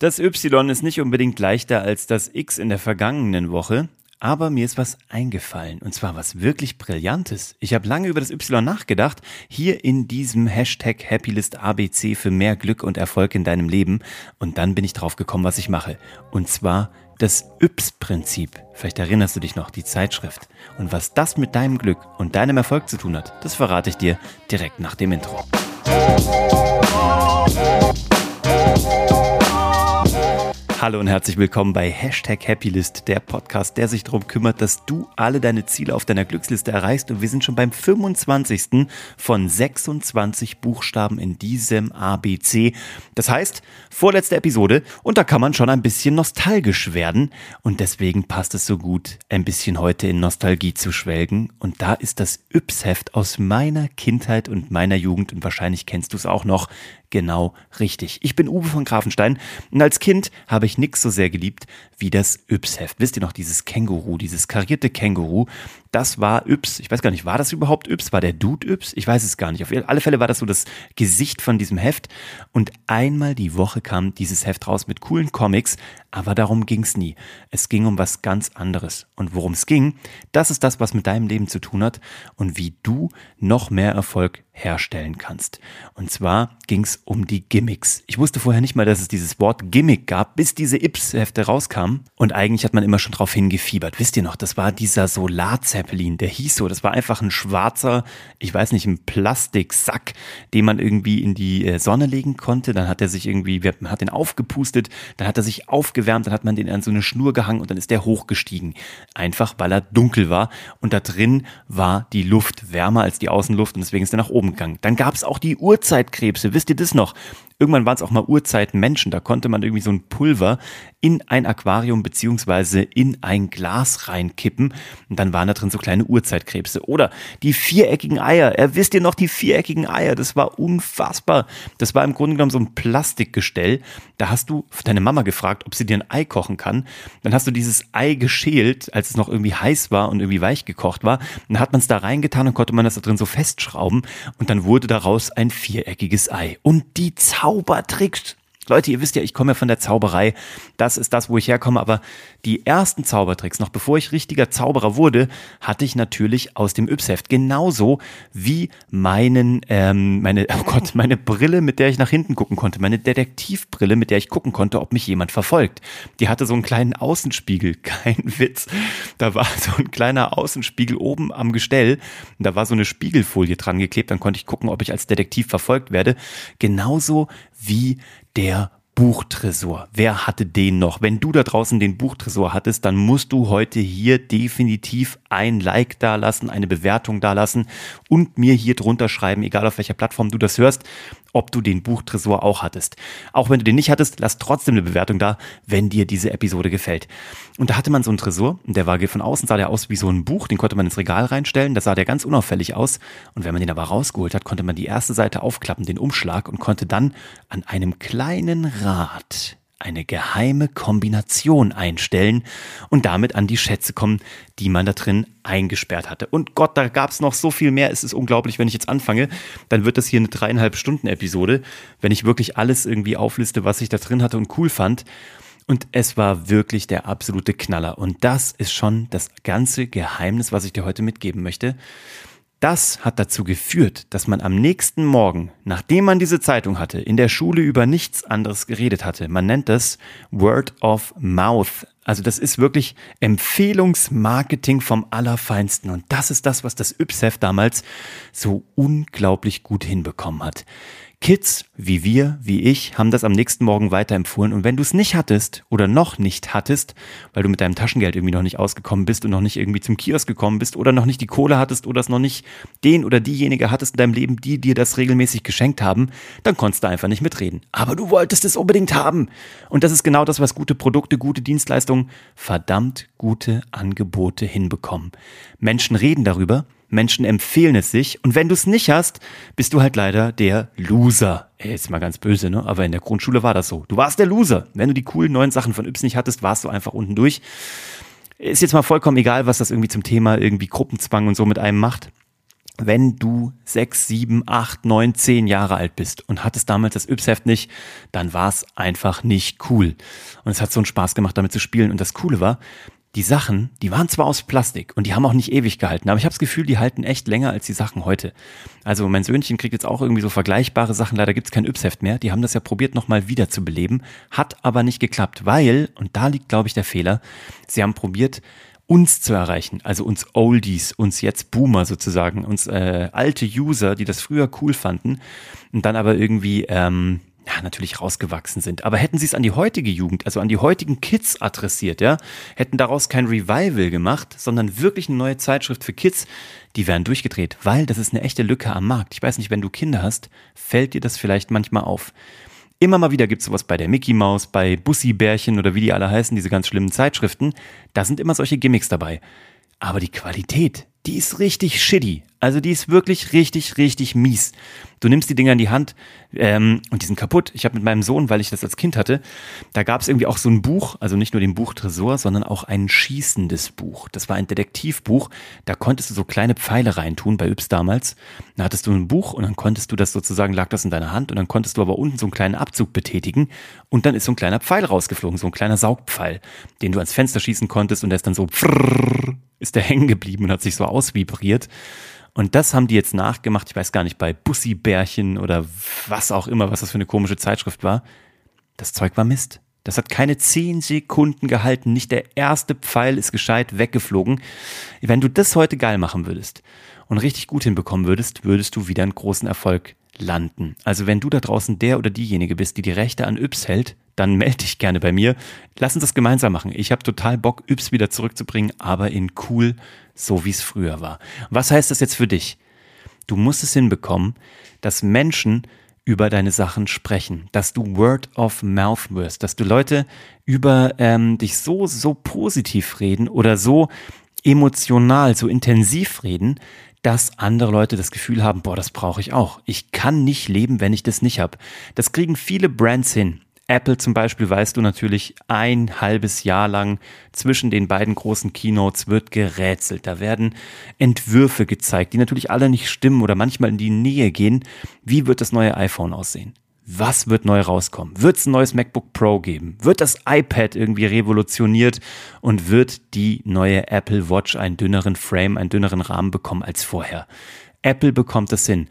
Das Y ist nicht unbedingt leichter als das X in der vergangenen Woche, aber mir ist was eingefallen und zwar was wirklich Brillantes. Ich habe lange über das Y nachgedacht, hier in diesem Hashtag Happylist ABC für mehr Glück und Erfolg in deinem Leben und dann bin ich drauf gekommen, was ich mache. Und zwar das Yps-Prinzip. Vielleicht erinnerst du dich noch, die Zeitschrift. Und was das mit deinem Glück und deinem Erfolg zu tun hat, das verrate ich dir direkt nach dem Intro. Hallo und herzlich willkommen bei Hashtag Happylist, der Podcast, der sich darum kümmert, dass du alle deine Ziele auf deiner Glücksliste erreichst. Und wir sind schon beim 25. von 26 Buchstaben in diesem ABC. Das heißt, vorletzte Episode und da kann man schon ein bisschen nostalgisch werden. Und deswegen passt es so gut, ein bisschen heute in Nostalgie zu schwelgen. Und da ist das Yps-Heft aus meiner Kindheit und meiner Jugend und wahrscheinlich kennst du es auch noch genau richtig. Ich bin Uwe von Grafenstein und als Kind habe ich nichts so sehr geliebt wie das Yps-Heft. Wisst ihr noch, dieses Känguru, dieses karierte Känguru, das war Yps. Ich weiß gar nicht, war das überhaupt Yps? War der Dude Yps? Ich weiß es gar nicht. Auf alle Fälle war das so das Gesicht von diesem Heft. Und einmal die Woche kam dieses Heft raus mit coolen Comics, aber darum ging es nie. Es ging um was ganz anderes. Und worum es ging, das ist das, was mit deinem Leben zu tun hat und wie du noch mehr Erfolg herstellen kannst. Und zwar ging es um die Gimmicks. Ich wusste vorher nicht mal, dass es dieses Wort Gimmick gab, bis diese Ips-Hefte rauskamen. Und eigentlich hat man immer schon drauf hingefiebert. Wisst ihr noch, das war dieser Solarzeppelin, der hieß so. Das war einfach ein schwarzer, ich weiß nicht, ein Plastiksack, den man irgendwie in die äh, Sonne legen konnte. Dann hat er sich irgendwie, man hat den aufgepustet, dann hat er sich aufgewärmt, dann hat man den an so eine Schnur gehangen und dann ist der hochgestiegen. Einfach, weil er dunkel war. Und da drin war die Luft wärmer als die Außenluft und deswegen ist er nach oben gegangen. Dann gab es auch die Urzeitkrebse. Wisst ihr das noch? Irgendwann waren es auch mal Urzeitmenschen. Da konnte man irgendwie so ein Pulver in ein Aquarium beziehungsweise in ein Glas reinkippen. Und dann waren da drin so kleine Urzeitkrebse. Oder die viereckigen Eier. Er wisst ihr noch die viereckigen Eier? Das war unfassbar. Das war im Grunde genommen so ein Plastikgestell. Da hast du deine Mama gefragt, ob sie dir ein Ei kochen kann. Dann hast du dieses Ei geschält, als es noch irgendwie heiß war und irgendwie weich gekocht war. Dann hat man es da reingetan und konnte man das da drin so festschrauben. Und dann wurde daraus ein viereckiges Ei. Und die Zaubertricks Leute, ihr wisst ja, ich komme ja von der Zauberei. Das ist das, wo ich herkomme. Aber die ersten Zaubertricks, noch bevor ich richtiger Zauberer wurde, hatte ich natürlich aus dem Yps-Heft. Genauso wie meinen, ähm, meine, oh Gott, meine Brille, mit der ich nach hinten gucken konnte. Meine Detektivbrille, mit der ich gucken konnte, ob mich jemand verfolgt. Die hatte so einen kleinen Außenspiegel. Kein Witz. Da war so ein kleiner Außenspiegel oben am Gestell. Und da war so eine Spiegelfolie dran geklebt. Dann konnte ich gucken, ob ich als Detektiv verfolgt werde. Genauso wie der Buchtresor. Wer hatte den noch? Wenn du da draußen den Buchtresor hattest, dann musst du heute hier definitiv ein Like da lassen, eine Bewertung da lassen und mir hier drunter schreiben, egal auf welcher Plattform du das hörst, ob du den Buchtresor auch hattest. Auch wenn du den nicht hattest, lass trotzdem eine Bewertung da, wenn dir diese Episode gefällt. Und da hatte man so einen Tresor, der war von außen sah der aus wie so ein Buch, den konnte man ins Regal reinstellen, da sah der ganz unauffällig aus. Und wenn man den aber rausgeholt hat, konnte man die erste Seite aufklappen, den Umschlag, und konnte dann an einem kleinen Rad eine geheime Kombination einstellen und damit an die Schätze kommen, die man da drin eingesperrt hatte. Und Gott, da gab es noch so viel mehr. Es ist unglaublich, wenn ich jetzt anfange, dann wird das hier eine dreieinhalb Stunden Episode, wenn ich wirklich alles irgendwie aufliste, was ich da drin hatte und cool fand. Und es war wirklich der absolute Knaller. Und das ist schon das ganze Geheimnis, was ich dir heute mitgeben möchte. Das hat dazu geführt, dass man am nächsten Morgen, nachdem man diese Zeitung hatte, in der Schule über nichts anderes geredet hatte. Man nennt das Word of Mouth. Also das ist wirklich Empfehlungsmarketing vom Allerfeinsten. Und das ist das, was das Ypsef damals so unglaublich gut hinbekommen hat. Kids wie wir, wie ich, haben das am nächsten Morgen weiterempfohlen. Und wenn du es nicht hattest oder noch nicht hattest, weil du mit deinem Taschengeld irgendwie noch nicht ausgekommen bist und noch nicht irgendwie zum Kiosk gekommen bist oder noch nicht die Kohle hattest oder es noch nicht den oder diejenige hattest in deinem Leben, die dir das regelmäßig geschenkt haben, dann konntest du einfach nicht mitreden. Aber du wolltest es unbedingt haben. Und das ist genau das, was gute Produkte, gute Dienstleistungen, verdammt gute Angebote hinbekommen. Menschen reden darüber, Menschen empfehlen es sich. Und wenn du es nicht hast, bist du halt leider der Loser. Ey, jetzt mal ganz böse, ne? Aber in der Grundschule war das so. Du warst der Loser. Wenn du die coolen neuen Sachen von Yps nicht hattest, warst du einfach unten durch. Ist jetzt mal vollkommen egal, was das irgendwie zum Thema irgendwie Gruppenzwang und so mit einem macht. wenn du sechs, sieben, acht, neun, zehn Jahre alt bist und hattest damals das Yps-Heft nicht, dann war es einfach nicht cool. Und es hat so einen Spaß gemacht, damit zu spielen. Und das Coole war, die Sachen, die waren zwar aus Plastik und die haben auch nicht ewig gehalten, aber ich habe das Gefühl, die halten echt länger als die Sachen heute. Also mein Söhnchen kriegt jetzt auch irgendwie so vergleichbare Sachen, leider gibt's kein Yps-Heft mehr. Die haben das ja probiert, nochmal wieder zu beleben, hat aber nicht geklappt, weil, und da liegt, glaube ich, der Fehler, sie haben probiert, uns zu erreichen, also uns Oldies, uns jetzt Boomer sozusagen, uns äh, alte User, die das früher cool fanden und dann aber irgendwie ähm, ja, natürlich rausgewachsen sind. Aber hätten sie es an die heutige Jugend, also an die heutigen Kids adressiert, ja, hätten daraus kein Revival gemacht, sondern wirklich eine neue Zeitschrift für Kids, die wären durchgedreht, weil das ist eine echte Lücke am Markt. Ich weiß nicht, wenn du Kinder hast, fällt dir das vielleicht manchmal auf. Immer mal wieder gibt es sowas bei der Mickey Mouse, bei Bussi-Bärchen oder wie die alle heißen, diese ganz schlimmen Zeitschriften. Da sind immer solche Gimmicks dabei. Aber die Qualität, die ist richtig shitty. Also die ist wirklich richtig, richtig mies. Du nimmst die Dinger in die Hand ähm, und die sind kaputt. Ich habe mit meinem Sohn, weil ich das als Kind hatte, da gab es irgendwie auch so ein Buch, also nicht nur den Buch Tresor, sondern auch ein schießendes Buch. Das war ein Detektivbuch. Da konntest du so kleine Pfeile reintun bei Yps damals. Da hattest du ein Buch und dann konntest du das sozusagen, lag das in deiner Hand und dann konntest du aber unten so einen kleinen Abzug betätigen und dann ist so ein kleiner Pfeil rausgeflogen, so ein kleiner Saugpfeil, den du ans Fenster schießen konntest und der ist dann so ist der hängen geblieben und hat sich so ausvibriert. Und das haben die jetzt nachgemacht, ich weiß gar nicht, bei Bussi-Bärchen oder was auch immer, was das für eine komische Zeitschrift war. Das Zeug war Mist. Das hat keine zehn Sekunden gehalten. Nicht der erste Pfeil ist gescheit weggeflogen. Wenn du das heute geil machen würdest und richtig gut hinbekommen würdest, würdest du wieder einen großen Erfolg landen. Also wenn du da draußen der oder diejenige bist, die die Rechte an Yps hält, dann melde dich gerne bei mir. Lass uns das gemeinsam machen. Ich habe total Bock, Yps wieder zurückzubringen, aber in cool, so wie es früher war. Was heißt das jetzt für dich? Du musst es hinbekommen, dass Menschen über deine Sachen sprechen, dass du Word of Mouth wirst, dass du Leute über ähm, dich so, so positiv reden oder so emotional, so intensiv reden, dass andere Leute das Gefühl haben, boah, das brauche ich auch. Ich kann nicht leben, wenn ich das nicht habe. Das kriegen viele Brands hin. Apple zum Beispiel, weißt du natürlich, ein halbes Jahr lang zwischen den beiden großen Keynotes wird gerätselt. Da werden Entwürfe gezeigt, die natürlich alle nicht stimmen oder manchmal in die Nähe gehen. Wie wird das neue iPhone aussehen? Was wird neu rauskommen? Wird es ein neues MacBook Pro geben? Wird das iPad irgendwie revolutioniert und wird die neue Apple Watch einen dünneren Frame, einen dünneren Rahmen bekommen als vorher? Apple bekommt es hin.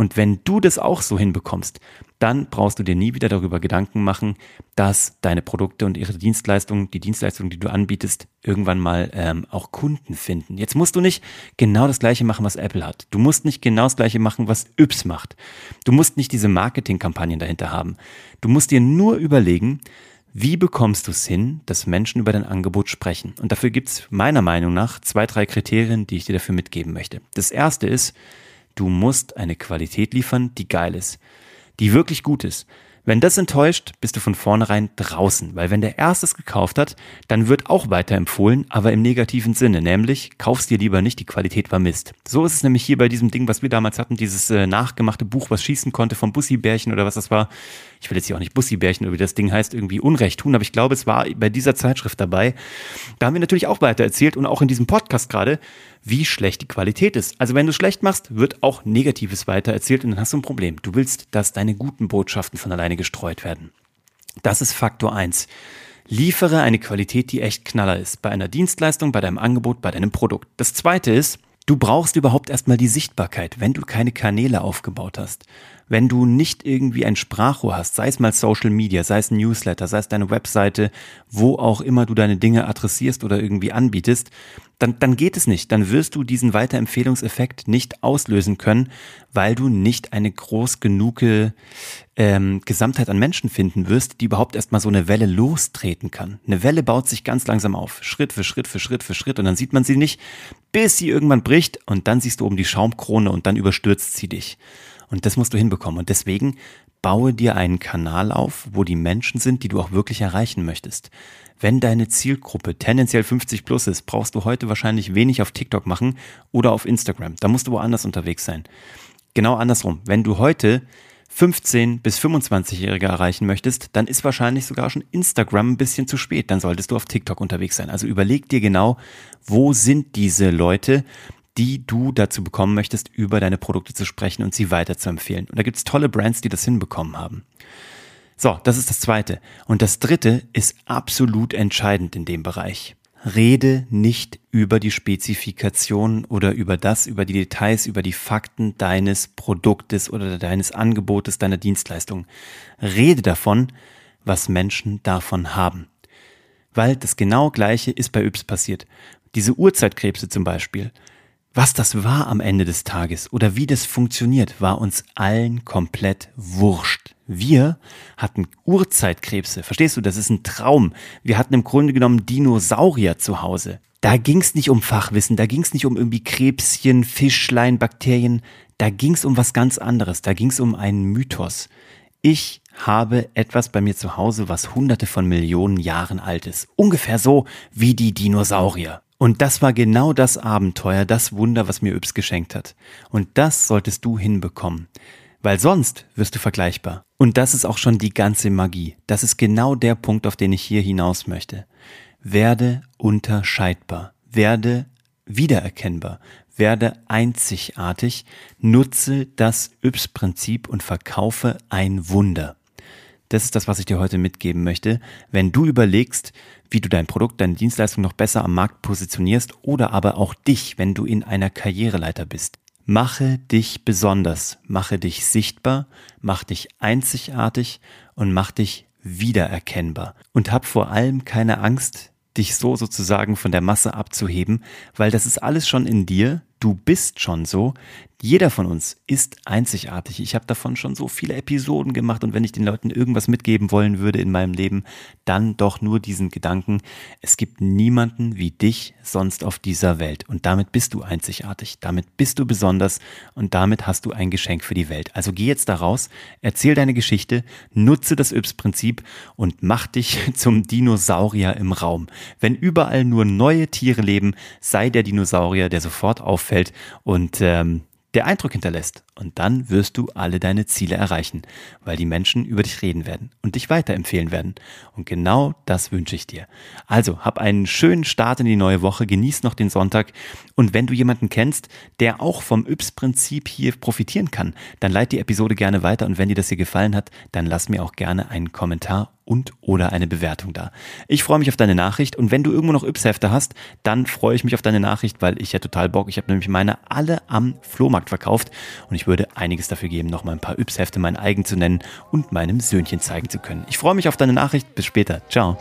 Und wenn du das auch so hinbekommst, dann brauchst du dir nie wieder darüber Gedanken machen, dass deine Produkte und ihre Dienstleistungen, die Dienstleistungen, die du anbietest, irgendwann mal ähm, auch Kunden finden. Jetzt musst du nicht genau das gleiche machen, was Apple hat. Du musst nicht genau das gleiche machen, was Yps macht. Du musst nicht diese Marketingkampagnen dahinter haben. Du musst dir nur überlegen, wie bekommst du es hin, dass Menschen über dein Angebot sprechen? Und dafür gibt es meiner Meinung nach zwei, drei Kriterien, die ich dir dafür mitgeben möchte. Das erste ist, du musst eine Qualität liefern, die geil ist die wirklich gut ist. Wenn das enttäuscht, bist du von vornherein draußen, weil wenn der Erste es gekauft hat, dann wird auch weiterempfohlen, aber im negativen Sinne, nämlich kaufst dir lieber nicht, die Qualität war Mist. So ist es nämlich hier bei diesem Ding, was wir damals hatten, dieses äh, nachgemachte Buch, was schießen konnte vom Bussi-Bärchen oder was das war. Ich will jetzt hier auch nicht Bussi-Bärchen oder wie das Ding heißt, irgendwie Unrecht tun, aber ich glaube, es war bei dieser Zeitschrift dabei. Da haben wir natürlich auch weiter erzählt und auch in diesem Podcast gerade, wie schlecht die Qualität ist. Also wenn du schlecht machst, wird auch Negatives weitererzählt und dann hast du ein Problem. Du willst, dass deine guten Botschaften von alleine gestreut werden. Das ist Faktor eins. Liefere eine Qualität, die echt knaller ist. Bei einer Dienstleistung, bei deinem Angebot, bei deinem Produkt. Das zweite ist, du brauchst überhaupt erstmal die Sichtbarkeit, wenn du keine Kanäle aufgebaut hast wenn du nicht irgendwie ein Sprachrohr hast, sei es mal Social Media, sei es ein Newsletter, sei es deine Webseite, wo auch immer du deine Dinge adressierst oder irgendwie anbietest, dann, dann geht es nicht. Dann wirst du diesen Weiterempfehlungseffekt nicht auslösen können, weil du nicht eine groß genug ähm, Gesamtheit an Menschen finden wirst, die überhaupt erstmal so eine Welle lostreten kann. Eine Welle baut sich ganz langsam auf, Schritt für Schritt für Schritt für Schritt und dann sieht man sie nicht, bis sie irgendwann bricht und dann siehst du oben die Schaumkrone und dann überstürzt sie dich. Und das musst du hinbekommen. Und deswegen baue dir einen Kanal auf, wo die Menschen sind, die du auch wirklich erreichen möchtest. Wenn deine Zielgruppe tendenziell 50 plus ist, brauchst du heute wahrscheinlich wenig auf TikTok machen oder auf Instagram. Da musst du woanders unterwegs sein. Genau andersrum. Wenn du heute 15 bis 25-Jährige erreichen möchtest, dann ist wahrscheinlich sogar schon Instagram ein bisschen zu spät. Dann solltest du auf TikTok unterwegs sein. Also überleg dir genau, wo sind diese Leute, die du dazu bekommen möchtest, über deine Produkte zu sprechen und sie weiter zu empfehlen. Und da gibt es tolle Brands, die das hinbekommen haben. So, das ist das Zweite. Und das Dritte ist absolut entscheidend in dem Bereich. Rede nicht über die Spezifikation oder über das, über die Details, über die Fakten deines Produktes oder deines Angebotes, deiner Dienstleistung. Rede davon, was Menschen davon haben. Weil das genau gleiche ist bei Yps passiert. Diese Urzeitkrebse zum Beispiel. Was das war am Ende des Tages oder wie das funktioniert, war uns allen komplett wurscht. Wir hatten Urzeitkrebse. Verstehst du, das ist ein Traum. Wir hatten im Grunde genommen Dinosaurier zu Hause. Da ging es nicht um Fachwissen, da ging es nicht um irgendwie Krebschen, Fischlein, Bakterien. Da ging es um was ganz anderes. Da ging es um einen Mythos. Ich habe etwas bei mir zu Hause, was hunderte von Millionen Jahren alt ist. Ungefähr so wie die Dinosaurier. Und das war genau das Abenteuer, das Wunder, was mir Yps geschenkt hat. Und das solltest du hinbekommen. Weil sonst wirst du vergleichbar. Und das ist auch schon die ganze Magie. Das ist genau der Punkt, auf den ich hier hinaus möchte. Werde unterscheidbar. Werde wiedererkennbar. Werde einzigartig. Nutze das Yps-Prinzip und verkaufe ein Wunder. Das ist das, was ich dir heute mitgeben möchte. Wenn du überlegst, wie du dein Produkt, deine Dienstleistung noch besser am Markt positionierst oder aber auch dich, wenn du in einer Karriereleiter bist. Mache dich besonders, mache dich sichtbar, mach dich einzigartig und mach dich wiedererkennbar. Und hab vor allem keine Angst, dich so sozusagen von der Masse abzuheben, weil das ist alles schon in dir, du bist schon so. Jeder von uns ist einzigartig. Ich habe davon schon so viele Episoden gemacht und wenn ich den Leuten irgendwas mitgeben wollen würde in meinem Leben, dann doch nur diesen Gedanken, es gibt niemanden wie dich sonst auf dieser Welt und damit bist du einzigartig, damit bist du besonders und damit hast du ein Geschenk für die Welt. Also geh jetzt da raus, erzähl deine Geschichte, nutze das Yps-Prinzip und mach dich zum Dinosaurier im Raum. Wenn überall nur neue Tiere leben, sei der Dinosaurier, der sofort auffällt und ähm, der Eindruck hinterlässt. Und dann wirst du alle deine Ziele erreichen, weil die Menschen über dich reden werden und dich weiterempfehlen werden. Und genau das wünsche ich dir. Also, hab einen schönen Start in die neue Woche, genieß noch den Sonntag. Und wenn du jemanden kennst, der auch vom Yps-Prinzip hier profitieren kann, dann leite die Episode gerne weiter. Und wenn dir das hier gefallen hat, dann lass mir auch gerne einen Kommentar und oder eine Bewertung da. Ich freue mich auf deine Nachricht und wenn du irgendwo noch Yps-Hefte hast, dann freue ich mich auf deine Nachricht, weil ich ja total Bock. Ich habe nämlich meine alle am Flohmarkt verkauft und ich würde einiges dafür geben, noch mal ein paar Yps-Hefte mein eigen zu nennen und meinem Söhnchen zeigen zu können. Ich freue mich auf deine Nachricht. Bis später. Ciao.